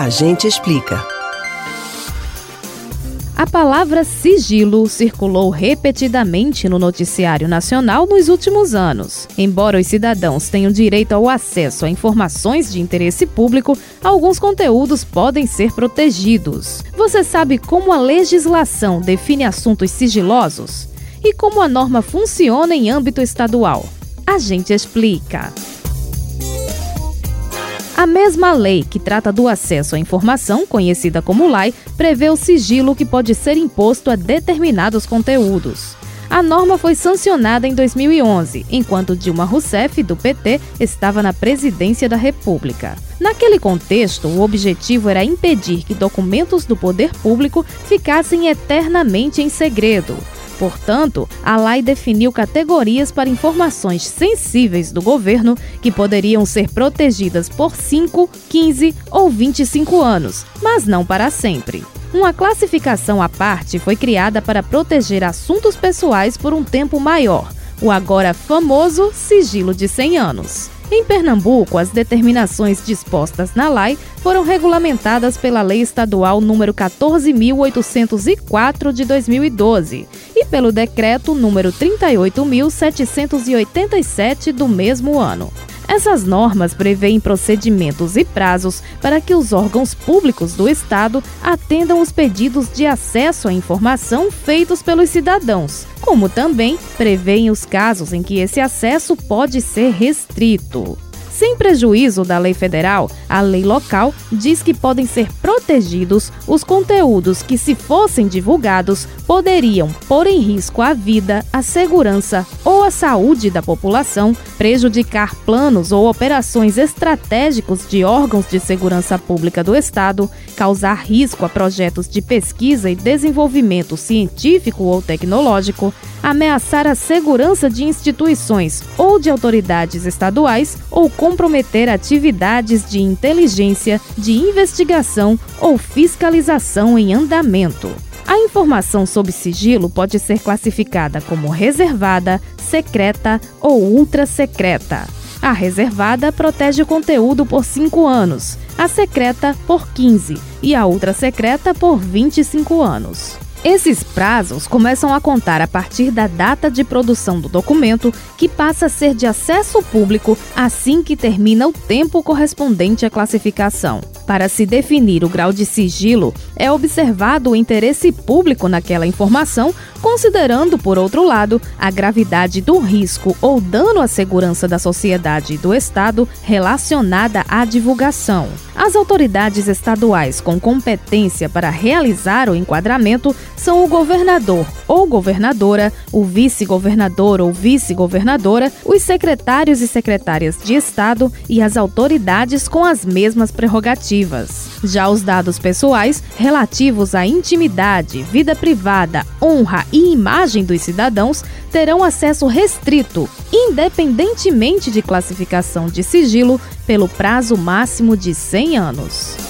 A gente explica. A palavra sigilo circulou repetidamente no noticiário nacional nos últimos anos. Embora os cidadãos tenham direito ao acesso a informações de interesse público, alguns conteúdos podem ser protegidos. Você sabe como a legislação define assuntos sigilosos? E como a norma funciona em âmbito estadual? A gente explica. A mesma lei que trata do acesso à informação, conhecida como LAI, prevê o sigilo que pode ser imposto a determinados conteúdos. A norma foi sancionada em 2011, enquanto Dilma Rousseff, do PT, estava na presidência da República. Naquele contexto, o objetivo era impedir que documentos do poder público ficassem eternamente em segredo. Portanto, a lei definiu categorias para informações sensíveis do governo que poderiam ser protegidas por 5, 15 ou 25 anos, mas não para sempre. Uma classificação à parte foi criada para proteger assuntos pessoais por um tempo maior, o agora famoso sigilo de 100 anos. Em Pernambuco, as determinações dispostas na lei foram regulamentadas pela Lei Estadual número 14804 de 2012 e pelo decreto número 38787 do mesmo ano. Essas normas prevêem procedimentos e prazos para que os órgãos públicos do Estado atendam os pedidos de acesso à informação feitos pelos cidadãos, como também prevêem os casos em que esse acesso pode ser restrito. Sem prejuízo da lei federal, a lei local diz que podem ser protegidos os conteúdos que, se fossem divulgados, poderiam pôr em risco a vida, a segurança ou a saúde da população, prejudicar planos ou operações estratégicos de órgãos de segurança pública do Estado, causar risco a projetos de pesquisa e desenvolvimento científico ou tecnológico, ameaçar a segurança de instituições ou de autoridades estaduais ou comprometer atividades de inteligência, de investigação ou fiscalização em andamento. A informação sob sigilo pode ser classificada como reservada, secreta ou ultra secreta. A reservada protege o conteúdo por 5 anos, a secreta por 15 e a ultra secreta por 25 anos. Esses prazos começam a contar a partir da data de produção do documento, que passa a ser de acesso público assim que termina o tempo correspondente à classificação. Para se definir o grau de sigilo, é observado o interesse público naquela informação, considerando, por outro lado, a gravidade do risco ou dano à segurança da sociedade e do Estado relacionada à divulgação. As autoridades estaduais com competência para realizar o enquadramento são o governador ou governadora, o vice-governador ou vice-governadora, os secretários e secretárias de Estado e as autoridades com as mesmas prerrogativas. Já os dados pessoais relativos à intimidade, vida privada, honra e imagem dos cidadãos terão acesso restrito, independentemente de classificação de sigilo, pelo prazo máximo de 100 anos.